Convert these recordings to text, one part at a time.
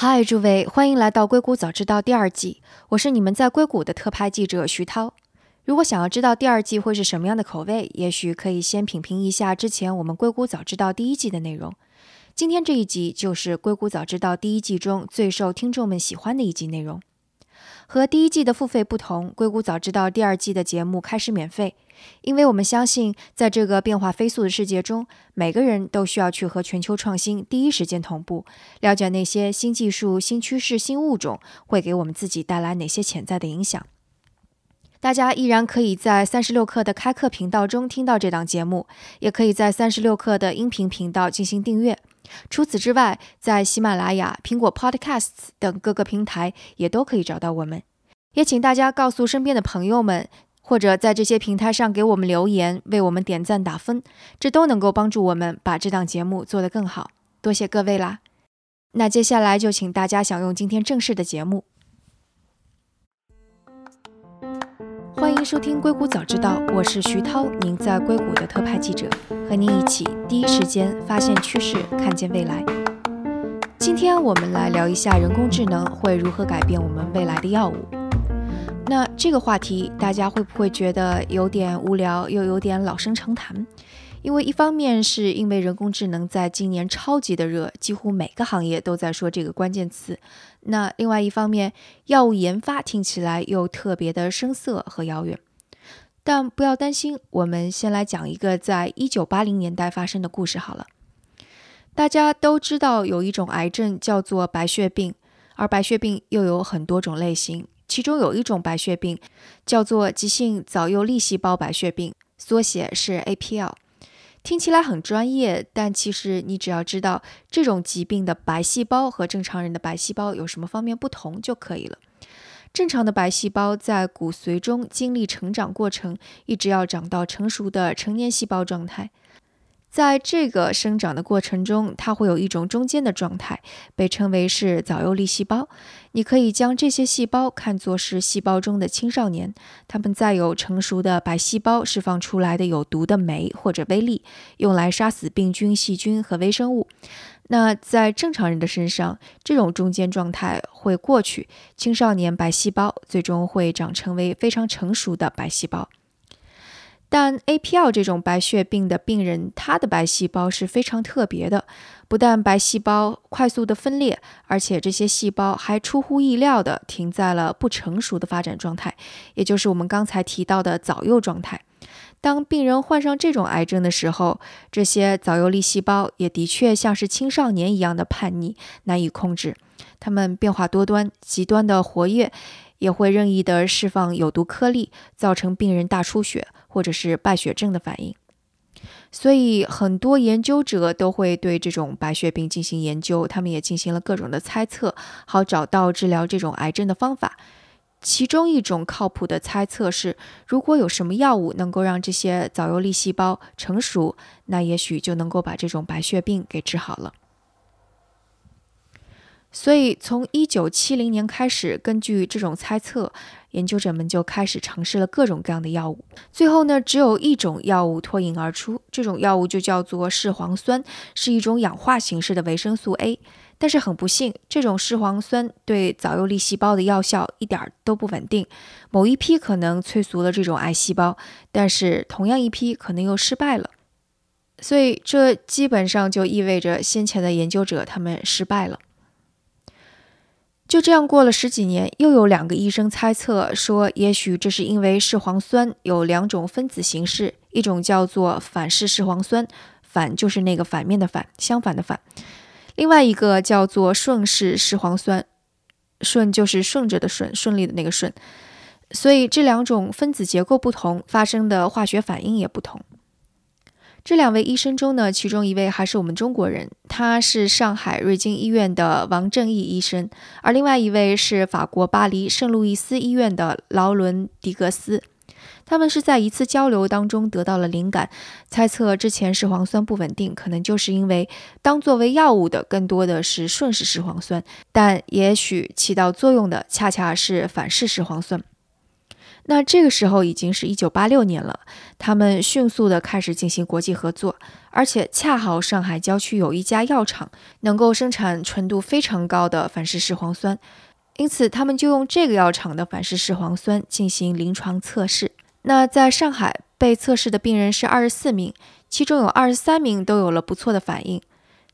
嗨，诸位，欢迎来到《硅谷早知道》第二季，我是你们在硅谷的特派记者徐涛。如果想要知道第二季会是什么样的口味，也许可以先品评一下之前我们《硅谷早知道》第一季的内容。今天这一集就是《硅谷早知道》第一季中最受听众们喜欢的一集内容。和第一季的付费不同，《硅谷早知道》第二季的节目开始免费，因为我们相信，在这个变化飞速的世界中，每个人都需要去和全球创新第一时间同步，了解那些新技术、新趋势、新物种会给我们自己带来哪些潜在的影响。大家依然可以在三十六课的开课频道中听到这档节目，也可以在三十六课的音频频道进行订阅。除此之外，在喜马拉雅、苹果 Podcasts 等各个平台也都可以找到我们。也请大家告诉身边的朋友们，或者在这些平台上给我们留言，为我们点赞打分，这都能够帮助我们把这档节目做得更好。多谢各位啦！那接下来就请大家享用今天正式的节目。欢迎收听《硅谷早知道》，我是徐涛，您在硅谷的特派记者，和您一起第一时间发现趋势，看见未来。今天我们来聊一下人工智能会如何改变我们未来的药物。那这个话题大家会不会觉得有点无聊，又有点老生常谈？因为一方面是因为人工智能在今年超级的热，几乎每个行业都在说这个关键词。那另外一方面，药物研发听起来又特别的生涩和遥远。但不要担心，我们先来讲一个在一九八零年代发生的故事好了。大家都知道有一种癌症叫做白血病，而白血病又有很多种类型，其中有一种白血病叫做急性早幼粒细胞白血病，缩写是 APL。听起来很专业，但其实你只要知道这种疾病的白细胞和正常人的白细胞有什么方面不同就可以了。正常的白细胞在骨髓中经历成长过程，一直要长到成熟的成年细胞状态。在这个生长的过程中，它会有一种中间的状态，被称为是早幼粒细胞。你可以将这些细胞看作是细胞中的青少年，它们在有成熟的白细胞释放出来的有毒的酶或者微粒，用来杀死病菌、细菌和微生物。那在正常人的身上，这种中间状态会过去，青少年白细胞最终会长成为非常成熟的白细胞。但 APL 这种白血病的病人，他的白细胞是非常特别的，不但白细胞快速的分裂，而且这些细胞还出乎意料的停在了不成熟的发展状态，也就是我们刚才提到的早幼状态。当病人患上这种癌症的时候，这些早幼粒细胞也的确像是青少年一样的叛逆，难以控制，它们变化多端，极端的活跃。也会任意的释放有毒颗粒，造成病人大出血或者是败血症的反应。所以很多研究者都会对这种白血病进行研究，他们也进行了各种的猜测，好找到治疗这种癌症的方法。其中一种靠谱的猜测是，如果有什么药物能够让这些早幼粒细胞成熟，那也许就能够把这种白血病给治好了。所以，从一九七零年开始，根据这种猜测，研究者们就开始尝试了各种各样的药物。最后呢，只有一种药物脱颖而出，这种药物就叫做视黄酸，是一种氧化形式的维生素 A。但是很不幸，这种视黄酸对早幼粒细胞的药效一点都不稳定。某一批可能催熟了这种癌细胞，但是同样一批可能又失败了。所以，这基本上就意味着先前的研究者他们失败了。就这样过了十几年，又有两个医生猜测说，也许这是因为视黄酸有两种分子形式，一种叫做反式视黄酸，反就是那个反面的反，相反的反；另外一个叫做顺式视黄酸，顺就是顺着的顺，顺利的那个顺。所以这两种分子结构不同，发生的化学反应也不同。这两位医生中呢，其中一位还是我们中国人，他是上海瑞金医院的王正义医生，而另外一位是法国巴黎圣路易斯医院的劳伦迪格斯。他们是在一次交流当中得到了灵感，猜测之前视黄酸不稳定，可能就是因为当作为药物的更多的是顺式视黄酸，但也许起到作用的恰恰是反式视黄酸。那这个时候已经是一九八六年了，他们迅速的开始进行国际合作，而且恰好上海郊区有一家药厂能够生产纯度非常高的反式视黄酸，因此他们就用这个药厂的反式视黄酸进行临床测试。那在上海被测试的病人是二十四名，其中有二十三名都有了不错的反应。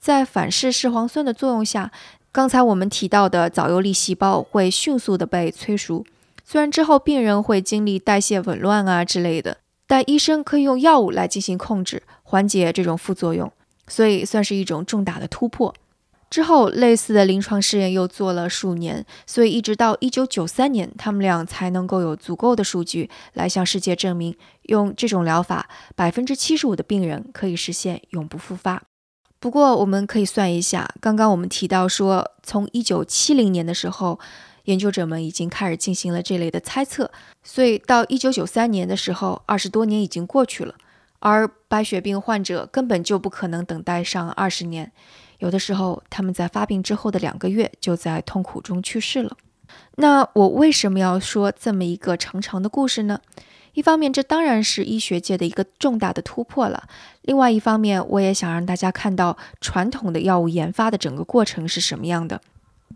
在反式视黄酸的作用下，刚才我们提到的早幼粒细胞会迅速的被催熟。虽然之后病人会经历代谢紊乱啊之类的，但医生可以用药物来进行控制，缓解这种副作用，所以算是一种重大的突破。之后类似的临床试验又做了数年，所以一直到一九九三年，他们俩才能够有足够的数据来向世界证明，用这种疗法，百分之七十五的病人可以实现永不复发。不过我们可以算一下，刚刚我们提到说，从一九七零年的时候。研究者们已经开始进行了这类的猜测，所以到一九九三年的时候，二十多年已经过去了，而白血病患者根本就不可能等待上二十年，有的时候他们在发病之后的两个月就在痛苦中去世了。那我为什么要说这么一个长长的故事呢？一方面，这当然是医学界的一个重大的突破了；另外一方面，我也想让大家看到传统的药物研发的整个过程是什么样的。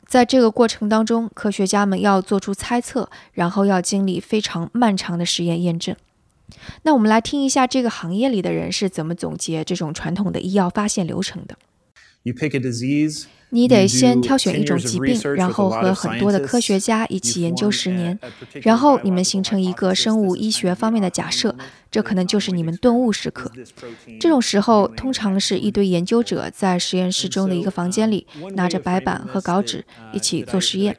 在这个过程当中，科学家们要做出猜测，然后要经历非常漫长的实验验证。那我们来听一下这个行业里的人是怎么总结这种传统的医药发现流程的。You pick a disease. 你得先挑选一种疾病，然后和很多的科学家一起研究十年，然后你们形成一个生物医学方面的假设，这可能就是你们顿悟时刻。这种时候，通常是一堆研究者在实验室中的一个房间里，拿着白板和稿纸一起做实验。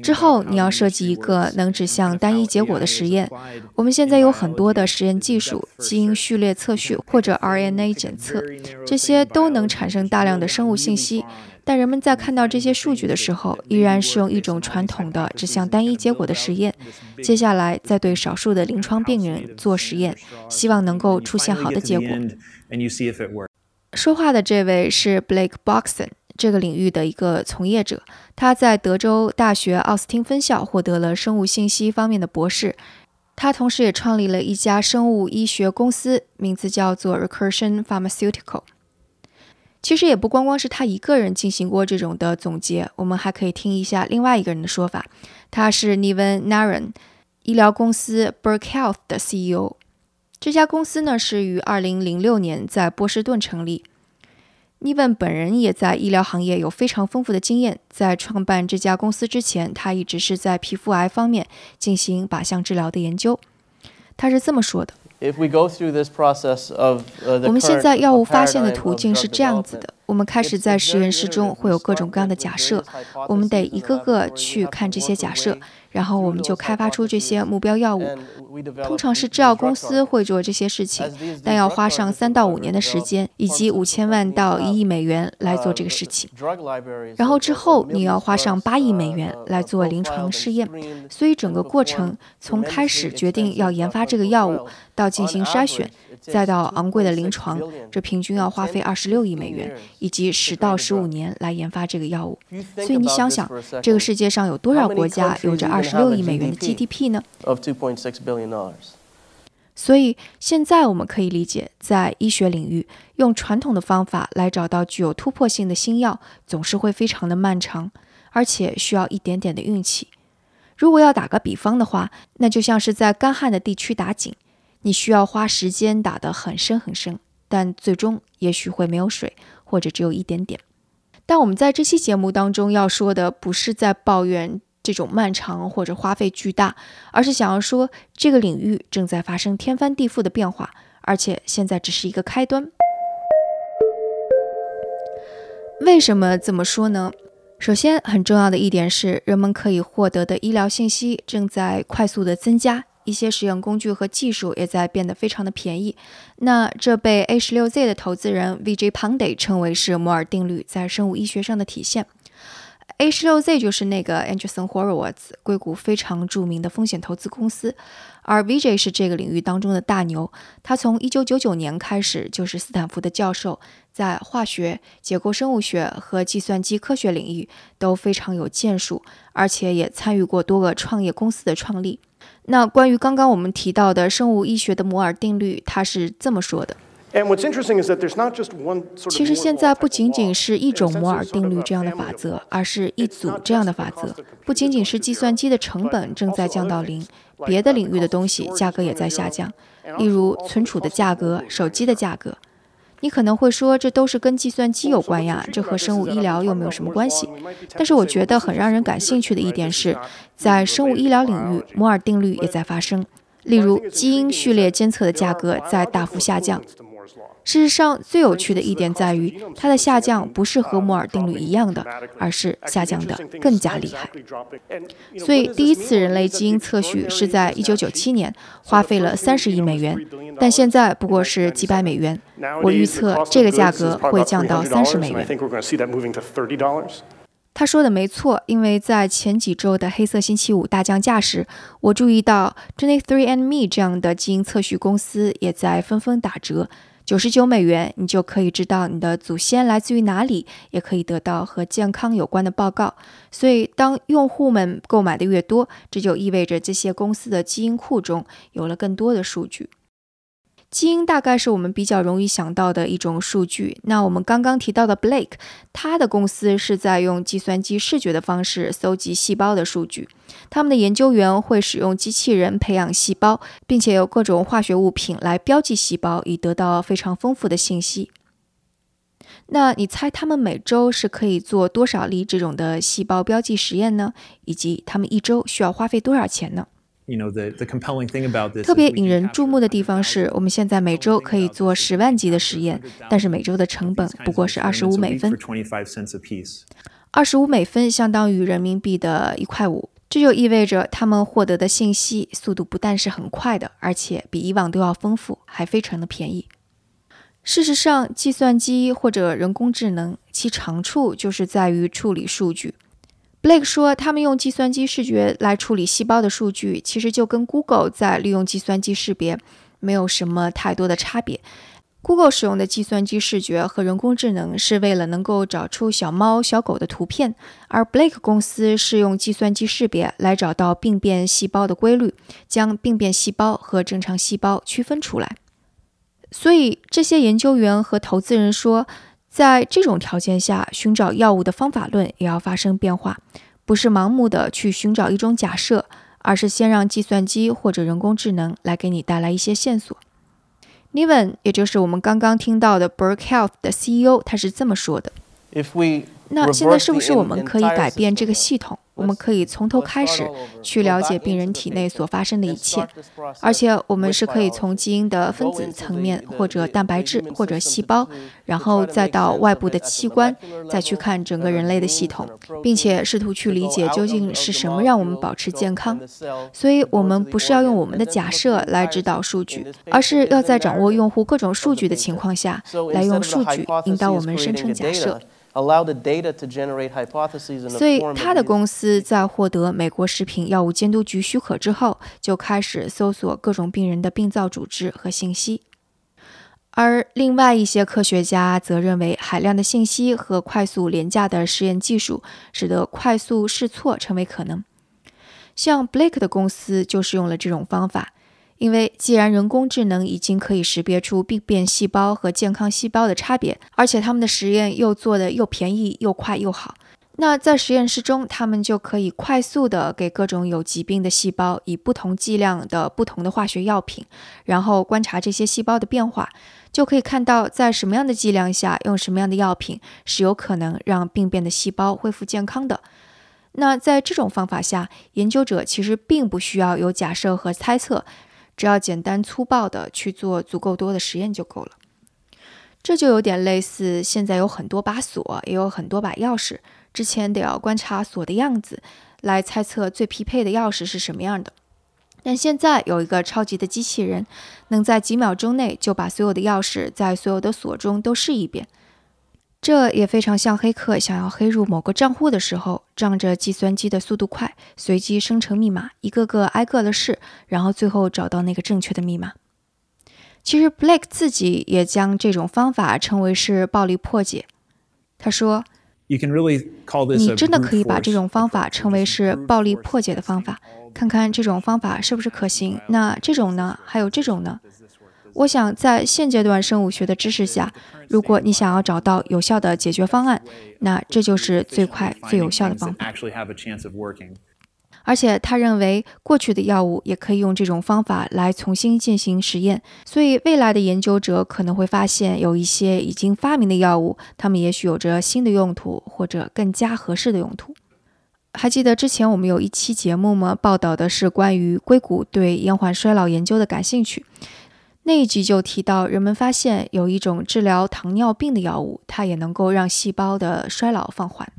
之后，你要设计一个能指向单一结果的实验。我们现在有很多的实验技术，基因序列测序或者 RNA 检测，这些都能产生大量的生物信息。但人们在看到这些数据的时候，依然是用一种传统的指向单一结果的实验。接下来再对少数的临床病人做实验，希望能够出现好的结果。说话的这位是 Blake Boxon，这个领域的一个从业者。他在德州大学奥斯汀分校获得了生物信息方面的博士。他同时也创立了一家生物医学公司，名字叫做 Recursion Pharmaceutical。其实也不光光是他一个人进行过这种的总结，我们还可以听一下另外一个人的说法。他是 Niven Naren，医疗公司 Burke Health 的 CEO。这家公司呢是于2006年在波士顿成立。Niven 本人也在医疗行业有非常丰富的经验，在创办这家公司之前，他一直是在皮肤癌方面进行靶向治疗的研究。他是这么说的。我们现在药物发现的途径是这样子的：我们开始在实验室中会有各种各样的假设，我们得一个个去看这些假设。然后我们就开发出这些目标药物，通常是制药公司会做这些事情，但要花上三到五年的时间，以及五千万到一亿美元来做这个事情。然后之后你要花上八亿美元来做临床试验，所以整个过程从开始决定要研发这个药物到进行筛选。再到昂贵的临床，这平均要花费二十六亿美元，以及十到十五年来研发这个药物。所以你想想，这个世界上有多少国家有着二十六亿美元的 GDP 呢？所以现在我们可以理解，在医学领域，用传统的方法来找到具有突破性的新药，总是会非常的漫长，而且需要一点点的运气。如果要打个比方的话，那就像是在干旱的地区打井。你需要花时间打得很深很深，但最终也许会没有水，或者只有一点点。但我们在这期节目当中要说的，不是在抱怨这种漫长或者花费巨大，而是想要说这个领域正在发生天翻地覆的变化，而且现在只是一个开端。为什么这么说呢？首先，很重要的一点是，人们可以获得的医疗信息正在快速的增加。一些实验工具和技术也在变得非常的便宜，那这被 A 十六 Z 的投资人 VJ Pandey 称为是摩尔定律在生物医学上的体现。A 十六 Z 就是那个 Andreessen Horowitz 硅谷非常著名的风险投资公司，而 VJ 是这个领域当中的大牛。他从1999年开始就是斯坦福的教授，在化学、结构生物学和计算机科学领域都非常有建树，而且也参与过多个创业公司的创立。那关于刚刚我们提到的生物医学的摩尔定律，它是这么说的。其实现在不仅仅是一种摩尔定律这样的法则，而是一组这样的法则。不仅仅是计算机的成本正在降到零，别的领域的东西价格也在下降，例如存储的价格、手机的价格。你可能会说，这都是跟计算机有关呀，这和生物医疗又没有什么关系。但是我觉得很让人感兴趣的一点是，在生物医疗领域，摩尔定律也在发生。例如，基因序列监测的价格在大幅下降。事实上，最有趣的一点在于，它的下降不是和摩尔定律一样的，而是下降的更加厉害。所以，第一次人类基因测序是在1997年，花费了30亿美元，但现在不过是几百美元。我预测这个价格会降到30美元。他说的没错，因为在前几周的黑色星期五大降价时，我注意到 Gene Three and Me 这样的基因测序公司也在纷纷打折，九十九美元，你就可以知道你的祖先来自于哪里，也可以得到和健康有关的报告。所以，当用户们购买的越多，这就意味着这些公司的基因库中有了更多的数据。基因大概是我们比较容易想到的一种数据。那我们刚刚提到的 Blake，他的公司是在用计算机视觉的方式搜集细胞的数据。他们的研究员会使用机器人培养细胞，并且有各种化学物品来标记细胞，以得到非常丰富的信息。那你猜他们每周是可以做多少例这种的细胞标记实验呢？以及他们一周需要花费多少钱呢？特别引人注目的地方是我们现在每周可以做十万级的实验，但是每周的成本不过是二十五美分。二十五美分相当于人民币的一块五，这就意味着他们获得的信息速度不但是很快的，而且比以往都要丰富，还非常的便宜。事实上，计算机或者人工智能其长处就是在于处理数据。Blake 说，他们用计算机视觉来处理细胞的数据，其实就跟 Google 在利用计算机识别没有什么太多的差别。Google 使用的计算机视觉和人工智能是为了能够找出小猫、小狗的图片，而 Blake 公司是用计算机识别来找到病变细胞的规律，将病变细胞和正常细胞区分出来。所以，这些研究员和投资人说。在这种条件下，寻找药物的方法论也要发生变化，不是盲目的去寻找一种假设，而是先让计算机或者人工智能来给你带来一些线索。Niven，也就是我们刚刚听到的 Berk Health 的 CEO，他是这么说的：那现在是不是我们可以改变这个系统？我们可以从头开始去了解病人体内所发生的一切，而且我们是可以从基因的分子层面，或者蛋白质，或者细胞，然后再到外部的器官，再去看整个人类的系统，并且试图去理解究竟是什么让我们保持健康。所以，我们不是要用我们的假设来指导数据，而是要在掌握用户各种数据的情况下，来用数据引导我们生成假设。所以，他的公司在获得美国食品药物监督局许可之后，就开始搜索各种病人的病灶组织和信息。而另外一些科学家则认为，海量的信息和快速廉价的实验技术，使得快速试错成为可能。像 Blake 的公司就是用了这种方法。因为既然人工智能已经可以识别出病变细胞和健康细胞的差别，而且他们的实验又做得又便宜又快又好，那在实验室中，他们就可以快速的给各种有疾病的细胞以不同剂量的不同的化学药品，然后观察这些细胞的变化，就可以看到在什么样的剂量下用什么样的药品是有可能让病变的细胞恢复健康的。那在这种方法下，研究者其实并不需要有假设和猜测。只要简单粗暴的去做足够多的实验就够了，这就有点类似现在有很多把锁，也有很多把钥匙，之前得要观察锁的样子，来猜测最匹配的钥匙是什么样的。但现在有一个超级的机器人，能在几秒钟内就把所有的钥匙在所有的锁中都试一遍。这也非常像黑客想要黑入某个账户的时候，仗着计算机的速度快，随机生成密码，一个个挨个的试，然后最后找到那个正确的密码。其实 Blake 自己也将这种方法称为是暴力破解。他说：“你真的可以把这种方法称为是暴力破解的方法，看看这种方法是不是可行。那这种呢？还有这种呢？”我想，在现阶段生物学的知识下，如果你想要找到有效的解决方案，那这就是最快、最有效的方法。而且，他认为过去的药物也可以用这种方法来重新进行实验，所以未来的研究者可能会发现，有一些已经发明的药物，它们也许有着新的用途或者更加合适的用途。还记得之前我们有一期节目吗？报道的是关于硅谷对延缓衰老研究的感兴趣。那一集就提到，人们发现有一种治疗糖尿病的药物，它也能够让细胞的衰老放缓。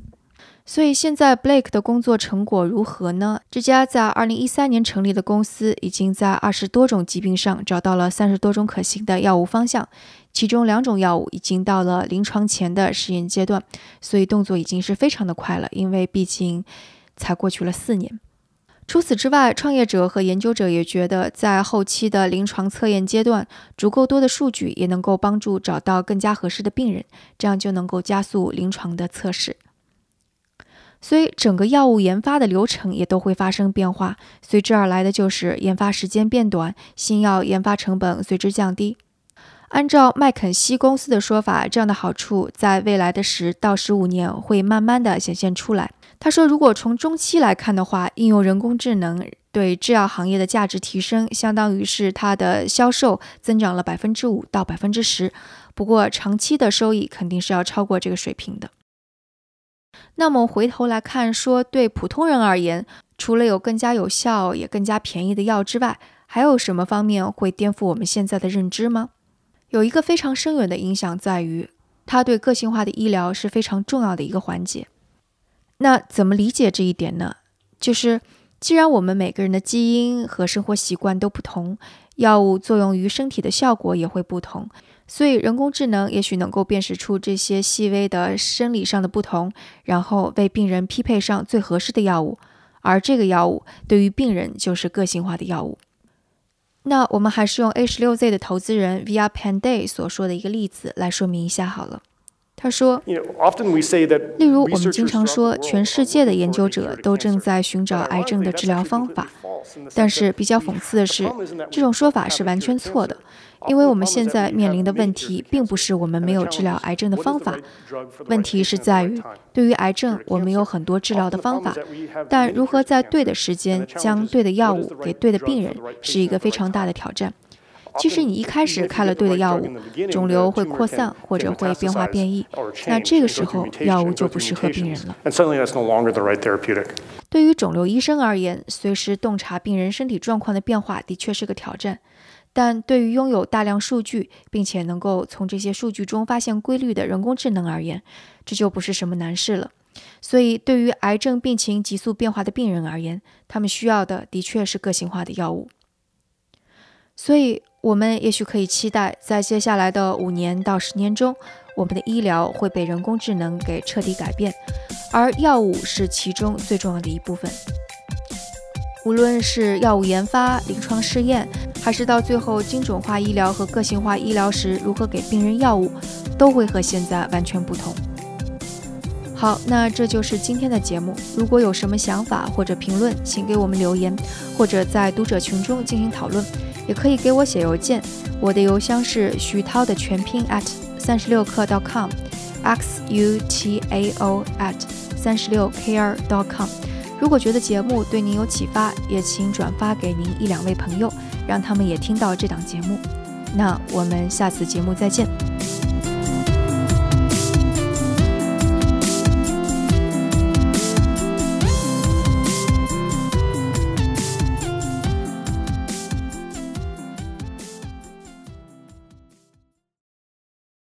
所以现在 Blake 的工作成果如何呢？这家在2013年成立的公司已经在二十多种疾病上找到了三十多种可行的药物方向，其中两种药物已经到了临床前的实验阶段，所以动作已经是非常的快了，因为毕竟才过去了四年。除此之外，创业者和研究者也觉得，在后期的临床测验阶段，足够多的数据也能够帮助找到更加合适的病人，这样就能够加速临床的测试。所以，整个药物研发的流程也都会发生变化，随之而来的就是研发时间变短，新药研发成本随之降低。按照麦肯锡公司的说法，这样的好处在未来的十到十五年会慢慢的显现出来。他说，如果从中期来看的话，应用人工智能对制药行业的价值提升，相当于是它的销售增长了百分之五到百分之十。不过，长期的收益肯定是要超过这个水平的。那么回头来看，说对普通人而言，除了有更加有效也更加便宜的药之外，还有什么方面会颠覆我们现在的认知吗？有一个非常深远的影响在于，它对个性化的医疗是非常重要的一个环节。那怎么理解这一点呢？就是既然我们每个人的基因和生活习惯都不同，药物作用于身体的效果也会不同，所以人工智能也许能够辨识出这些细微的生理上的不同，然后为病人匹配上最合适的药物，而这个药物对于病人就是个性化的药物。那我们还是用 A 十六 Z 的投资人 Via Panday 所说的一个例子来说明一下好了。他说：“例如，我们经常说，全世界的研究者都正在寻找癌症的治疗方法。但是，比较讽刺的是，这种说法是完全错的。因为我们现在面临的问题，并不是我们没有治疗癌症的方法，问题是在于，对于癌症，我们有很多治疗的方法，但如何在对的时间将对的药物给对的病人，是一个非常大的挑战。”即使你一开始开了对的药物，肿瘤会扩散或者会变化变异，那这个时候药物就不适合病人了。对于肿瘤医生而言，随时洞察病人身体状况的变化的确是个挑战，但对于拥有大量数据并且能够从这些数据中发现规律的人工智能而言，这就不是什么难事了。所以，对于癌症病情急速变化的病人而言，他们需要的的确是个性化的药物。所以。我们也许可以期待，在接下来的五年到十年中，我们的医疗会被人工智能给彻底改变，而药物是其中最重要的一部分。无论是药物研发、临床试验，还是到最后精准化医疗和个性化医疗时如何给病人药物，都会和现在完全不同。好，那这就是今天的节目。如果有什么想法或者评论，请给我们留言，或者在读者群中进行讨论。也可以给我写邮件，我的邮箱是徐涛的全拼 at 三十六课 dot com，x u t a o at 三十六 k r dot com。如果觉得节目对您有启发，也请转发给您一两位朋友，让他们也听到这档节目。那我们下次节目再见。